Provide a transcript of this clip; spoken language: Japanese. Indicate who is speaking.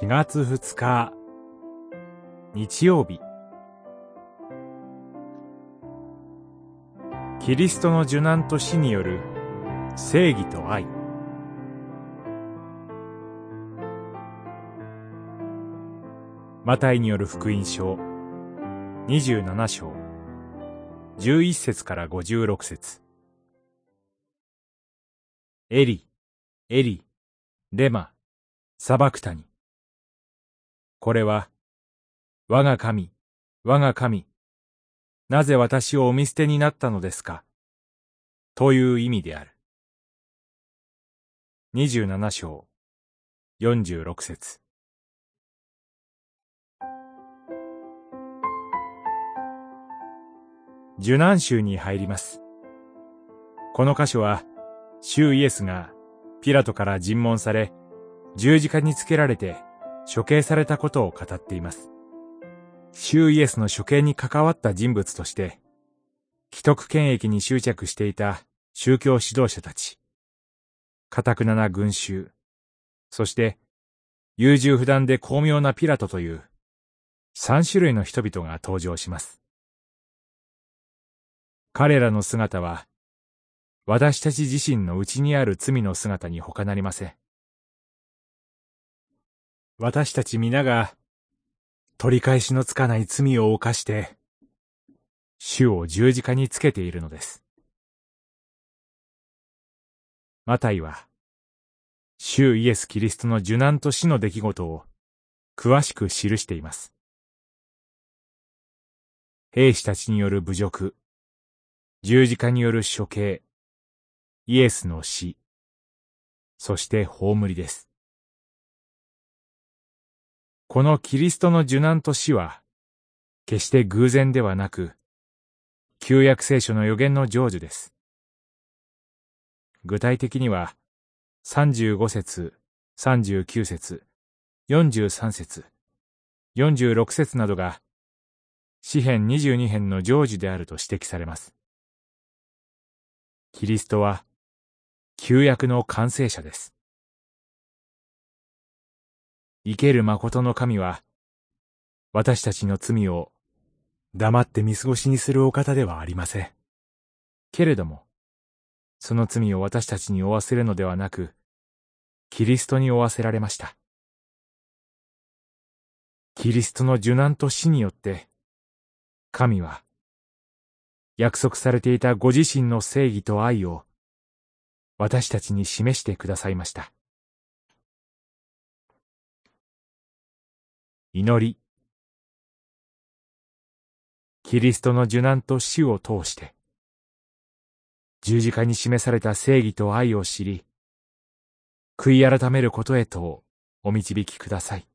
Speaker 1: 4月2日。日曜日。キリストの受難と死による正義と愛。マタイによる福音書。27章。11節から56節。エリ、エリ、レマ、サバクタニ。これは、我が神、我が神、なぜ私をお見捨てになったのですか？という意味である。27章、46節受難州に入ります。この箇所は、主イエスがピラトから尋問され、十字架につけられて処刑されたことを語っています。主イエスの処刑に関わった人物として、既得権益に執着していた宗教指導者たち、堅くなな群衆、そして優柔不断で巧妙なピラトという三種類の人々が登場します。彼らの姿は、私たち自身の内にある罪の姿に他なりません。私たち皆が、取り返しのつかない罪を犯して、主を十字架につけているのです。マタイは、主イエス・キリストの受難と死の出来事を詳しく記しています。兵士たちによる侮辱、十字架による処刑、イエスの死、そして葬りです。このキリストの受難と死は、決して偶然ではなく、旧約聖書の予言の成就です。具体的には、35節、39節、43節、46節などが、詩編22編の成就であると指摘されます。キリストは、旧約の完成者です。生ける誠の神は、私たちの罪を黙って見過ごしにするお方ではありません。けれども、その罪を私たちに負わせるのではなく、キリストに負わせられました。キリストの受難と死によって、神は、約束されていたご自身の正義と愛を、私たちに示してくださいました。祈り。キリストの受難と死を通して、十字架に示された正義と愛を知り、悔い改めることへとお導きください。